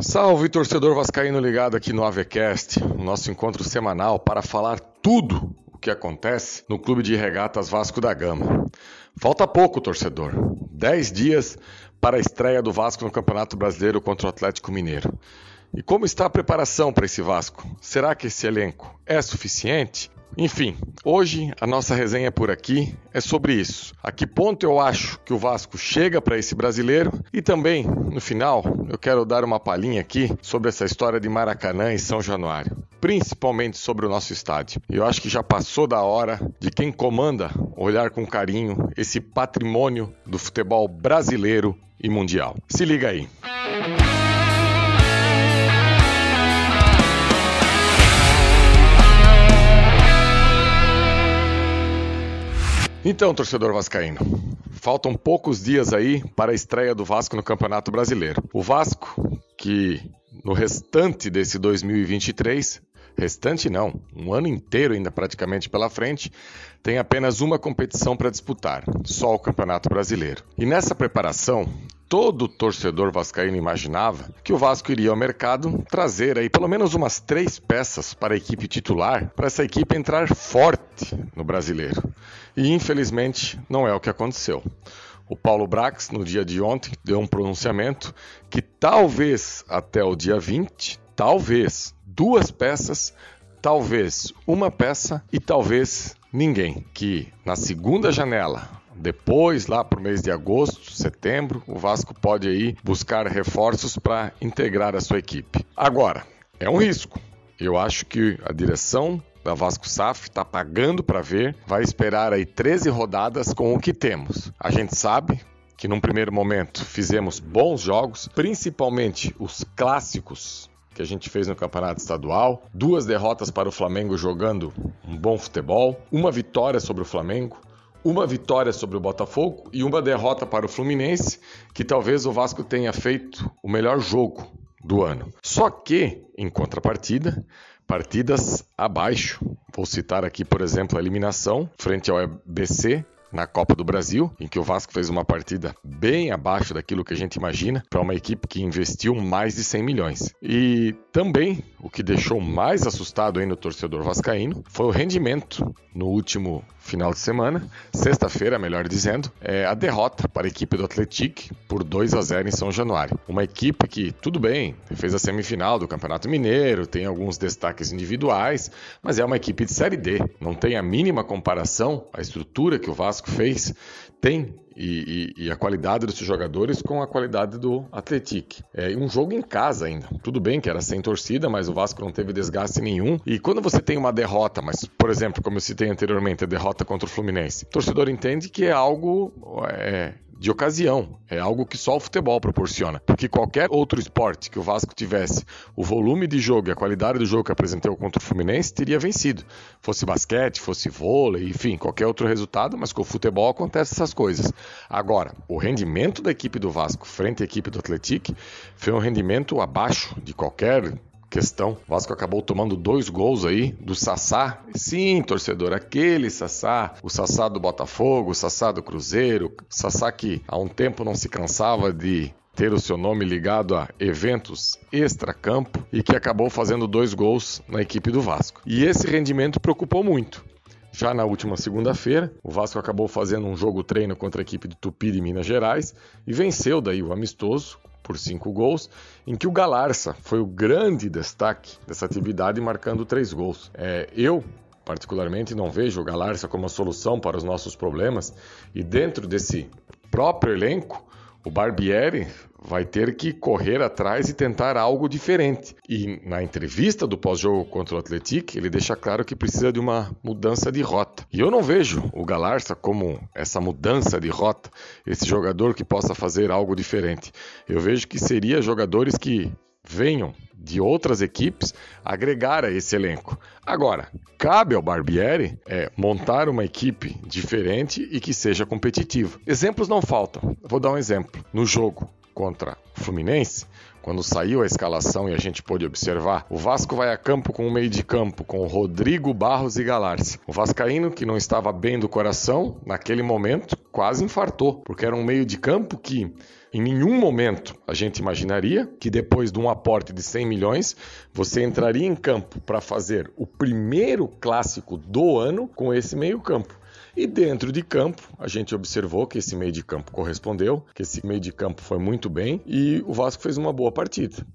Salve torcedor vascaíno ligado aqui no Avecast, o nosso encontro semanal para falar tudo o que acontece no Clube de Regatas Vasco da Gama. Falta pouco, torcedor. 10 dias para a estreia do Vasco no Campeonato Brasileiro contra o Atlético Mineiro. E como está a preparação para esse Vasco? Será que esse elenco é suficiente? Enfim, hoje a nossa resenha por aqui é sobre isso. A que ponto eu acho que o Vasco chega para esse brasileiro e também, no final, eu quero dar uma palhinha aqui sobre essa história de Maracanã e São Januário, principalmente sobre o nosso estádio. Eu acho que já passou da hora de quem comanda olhar com carinho esse patrimônio do futebol brasileiro e mundial. Se liga aí. Música Então, torcedor vascaíno, faltam poucos dias aí para a estreia do Vasco no Campeonato Brasileiro. O Vasco, que no restante desse 2023, restante não, um ano inteiro ainda praticamente pela frente, tem apenas uma competição para disputar, só o Campeonato Brasileiro. E nessa preparação, todo torcedor vascaíno imaginava que o Vasco iria ao mercado trazer aí pelo menos umas três peças para a equipe titular, para essa equipe entrar forte no brasileiro. E infelizmente não é o que aconteceu. O Paulo Brax, no dia de ontem, deu um pronunciamento que talvez até o dia 20, talvez duas peças, talvez uma peça e talvez ninguém. Que na segunda janela depois, lá para o mês de agosto, setembro, o Vasco pode aí buscar reforços para integrar a sua equipe. Agora, é um risco. Eu acho que a direção da Vasco SAF está pagando para ver, vai esperar aí 13 rodadas com o que temos. A gente sabe que num primeiro momento fizemos bons jogos, principalmente os clássicos que a gente fez no campeonato estadual, duas derrotas para o Flamengo jogando um bom futebol, uma vitória sobre o Flamengo, uma vitória sobre o Botafogo e uma derrota para o Fluminense, que talvez o Vasco tenha feito o melhor jogo do ano. Só que, em contrapartida, partidas abaixo. Vou citar aqui, por exemplo, a eliminação frente ao EBC na Copa do Brasil, em que o Vasco fez uma partida bem abaixo daquilo que a gente imagina para uma equipe que investiu mais de 100 milhões. E também o que deixou mais assustado ainda o torcedor vascaíno foi o rendimento no último final de semana, sexta-feira, melhor dizendo, é a derrota para a equipe do Atlético por 2 a 0 em São Januário. Uma equipe que, tudo bem, fez a semifinal do Campeonato Mineiro, tem alguns destaques individuais, mas é uma equipe de Série D. Não tem a mínima comparação a estrutura que o Vasco fez tem e, e, e, a qualidade dos jogadores com a qualidade do Atlético. É um jogo em casa ainda. Tudo bem que era sem torcida, mas o Vasco não teve desgaste nenhum. E quando você tem uma derrota, mas, por exemplo, como eu citei anteriormente, a derrota contra o Fluminense, o torcedor entende que é algo é, de ocasião. É algo que só o futebol proporciona. Porque qualquer outro esporte que o Vasco tivesse o volume de jogo e a qualidade do jogo que apresentou contra o Fluminense, teria vencido. Fosse basquete, fosse vôlei, enfim, qualquer outro resultado, mas com o futebol acontece essas coisas. Agora, o rendimento da equipe do Vasco frente à equipe do Atlético foi um rendimento abaixo de qualquer questão. O Vasco acabou tomando dois gols aí do Sassá. Sim, torcedor, aquele Sassá, o Sassá do Botafogo, o Sassá do Cruzeiro, o Sassá que há um tempo não se cansava de ter o seu nome ligado a eventos extra-campo e que acabou fazendo dois gols na equipe do Vasco. E esse rendimento preocupou muito. Já na última segunda-feira, o Vasco acabou fazendo um jogo treino contra a equipe do Tupi de Minas Gerais e venceu daí o amistoso por cinco gols, em que o Galarça foi o grande destaque dessa atividade, marcando três gols. É, eu, particularmente, não vejo o Galarça como a solução para os nossos problemas, e dentro desse próprio elenco, o Barbieri vai ter que correr atrás e tentar algo diferente. E na entrevista do pós-jogo contra o Atlético, ele deixa claro que precisa de uma mudança de rota. E eu não vejo o Galarça como essa mudança de rota, esse jogador que possa fazer algo diferente. Eu vejo que seria jogadores que venham de outras equipes agregar a esse elenco. Agora, cabe ao Barbieri é, montar uma equipe diferente e que seja competitiva. Exemplos não faltam. Vou dar um exemplo. No jogo contra o Fluminense, quando saiu a escalação e a gente pôde observar, o Vasco vai a campo com o meio de campo com Rodrigo Barros e Galarce. O Vascaíno, que não estava bem do coração, naquele momento quase infartou, porque era um meio de campo que em nenhum momento a gente imaginaria que depois de um aporte de 100 milhões, você entraria em campo para fazer o primeiro clássico do ano com esse meio-campo. E dentro de campo, a gente observou que esse meio de campo correspondeu, que esse meio de campo foi muito bem e o Vasco fez uma boa partida.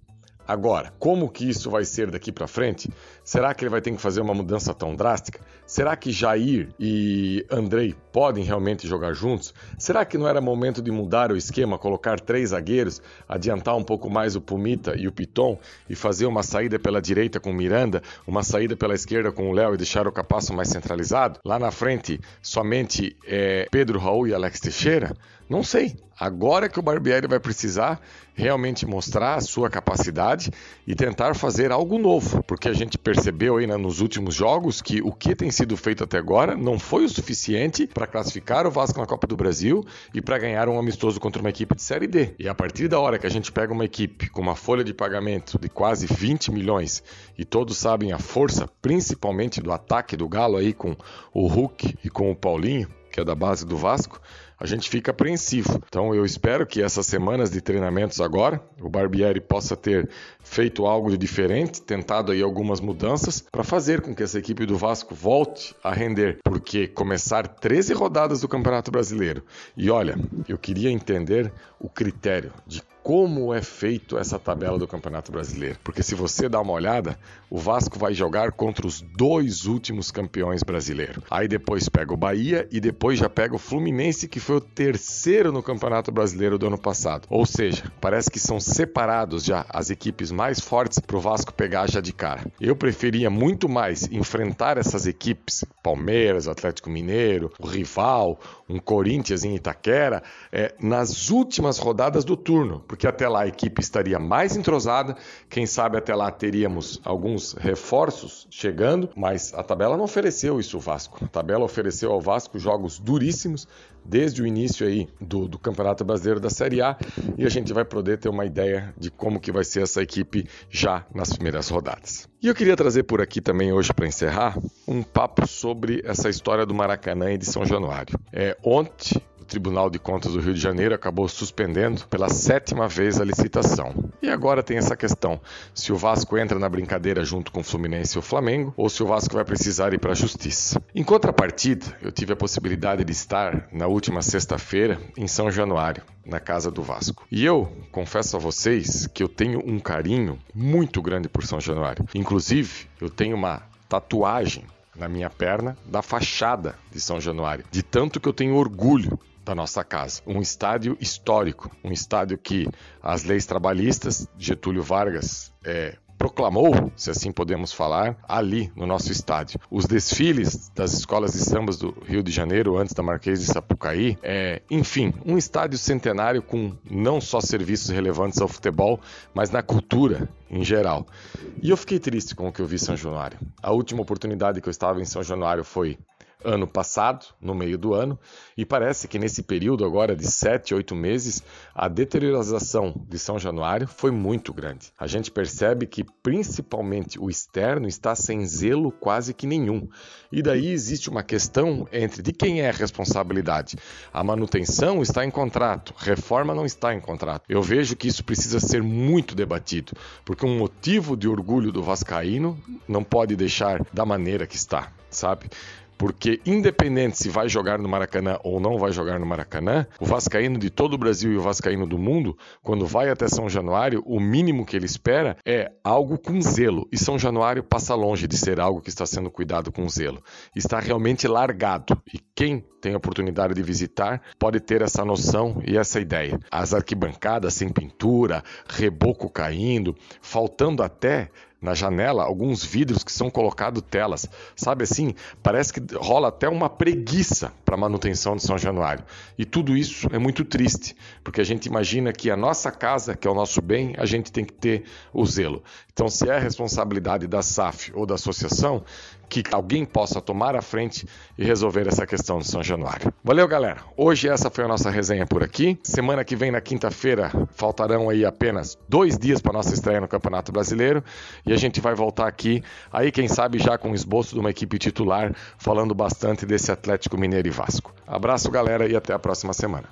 Agora, como que isso vai ser daqui para frente? Será que ele vai ter que fazer uma mudança tão drástica? Será que Jair e Andrei podem realmente jogar juntos? Será que não era momento de mudar o esquema, colocar três zagueiros, adiantar um pouco mais o Pumita e o Piton e fazer uma saída pela direita com o Miranda, uma saída pela esquerda com o Léo e deixar o Capasso mais centralizado? Lá na frente, somente é, Pedro Raul e Alex Teixeira? Não sei. Agora que o Barbieri vai precisar realmente mostrar a sua capacidade e tentar fazer algo novo, porque a gente percebeu aí né, nos últimos jogos que o que tem sido feito até agora não foi o suficiente para classificar o Vasco na Copa do Brasil e para ganhar um amistoso contra uma equipe de Série D. E a partir da hora que a gente pega uma equipe com uma folha de pagamento de quase 20 milhões e todos sabem a força, principalmente do ataque do Galo aí com o Hulk e com o Paulinho, que é da base do Vasco, a gente fica apreensivo. Então eu espero que essas semanas de treinamentos agora, o Barbieri possa ter feito algo de diferente, tentado aí algumas mudanças para fazer com que essa equipe do Vasco volte a render, porque começar 13 rodadas do Campeonato Brasileiro. E olha, eu queria entender o critério de como é feito essa tabela do Campeonato Brasileiro. Porque se você dá uma olhada, o Vasco vai jogar contra os dois últimos campeões brasileiros. Aí depois pega o Bahia e depois já pega o Fluminense, que foi o terceiro no Campeonato Brasileiro do ano passado. Ou seja, parece que são separados já as equipes mais fortes para o Vasco pegar já de cara. Eu preferia muito mais enfrentar essas equipes, Palmeiras, Atlético Mineiro, o rival, um Corinthians em Itaquera, é, nas últimas rodadas do turno porque até lá a equipe estaria mais entrosada, quem sabe até lá teríamos alguns reforços chegando, mas a tabela não ofereceu isso ao Vasco. A tabela ofereceu ao Vasco jogos duríssimos desde o início aí do, do Campeonato Brasileiro da Série A e a gente vai poder ter uma ideia de como que vai ser essa equipe já nas primeiras rodadas. E eu queria trazer por aqui também hoje para encerrar um papo sobre essa história do Maracanã e de São Januário. É, ontem Tribunal de Contas do Rio de Janeiro acabou suspendendo pela sétima vez a licitação. E agora tem essa questão: se o Vasco entra na brincadeira junto com o Fluminense e o Flamengo, ou se o Vasco vai precisar ir para a justiça. Em contrapartida, eu tive a possibilidade de estar na última sexta-feira em São Januário, na casa do Vasco. E eu confesso a vocês que eu tenho um carinho muito grande por São Januário. Inclusive, eu tenho uma tatuagem na minha perna da fachada de São Januário, de tanto que eu tenho orgulho da nossa casa. Um estádio histórico, um estádio que as leis trabalhistas, Getúlio Vargas é, proclamou, se assim podemos falar, ali no nosso estádio. Os desfiles das escolas de sambas do Rio de Janeiro, antes da Marquês de Sapucaí, é, enfim, um estádio centenário com não só serviços relevantes ao futebol, mas na cultura em geral. E eu fiquei triste com o que eu vi em São Januário. A última oportunidade que eu estava em São Januário foi ano passado, no meio do ano, e parece que nesse período agora de 7, 8 meses, a deterioração de São Januário foi muito grande. A gente percebe que principalmente o externo está sem zelo quase que nenhum. E daí existe uma questão entre de quem é a responsabilidade. A manutenção está em contrato, reforma não está em contrato. Eu vejo que isso precisa ser muito debatido, porque um motivo de orgulho do vascaíno não pode deixar da maneira que está, sabe? Porque independente se vai jogar no Maracanã ou não vai jogar no Maracanã, o vascaíno de todo o Brasil e o vascaíno do mundo, quando vai até São Januário, o mínimo que ele espera é algo com zelo. E São Januário passa longe de ser algo que está sendo cuidado com zelo. Está realmente largado. E quem tem a oportunidade de visitar pode ter essa noção e essa ideia. As arquibancadas sem pintura, reboco caindo, faltando até na janela alguns vidros que são colocados telas. Sabe assim? Parece que rola até uma preguiça para manutenção de São Januário. E tudo isso é muito triste, porque a gente imagina que a nossa casa, que é o nosso bem, a gente tem que ter o zelo. Então, se é responsabilidade da SAF ou da associação, que alguém possa tomar a frente e resolver essa questão de São Januário. Valeu, galera. Hoje essa foi a nossa resenha por aqui. Semana que vem, na quinta-feira, faltarão aí apenas dois dias para nossa estreia no Campeonato Brasileiro e a gente vai voltar aqui, aí quem sabe já com o esboço de uma equipe titular, falando bastante desse Atlético Mineiro e Vasco. Abraço, galera, e até a próxima semana.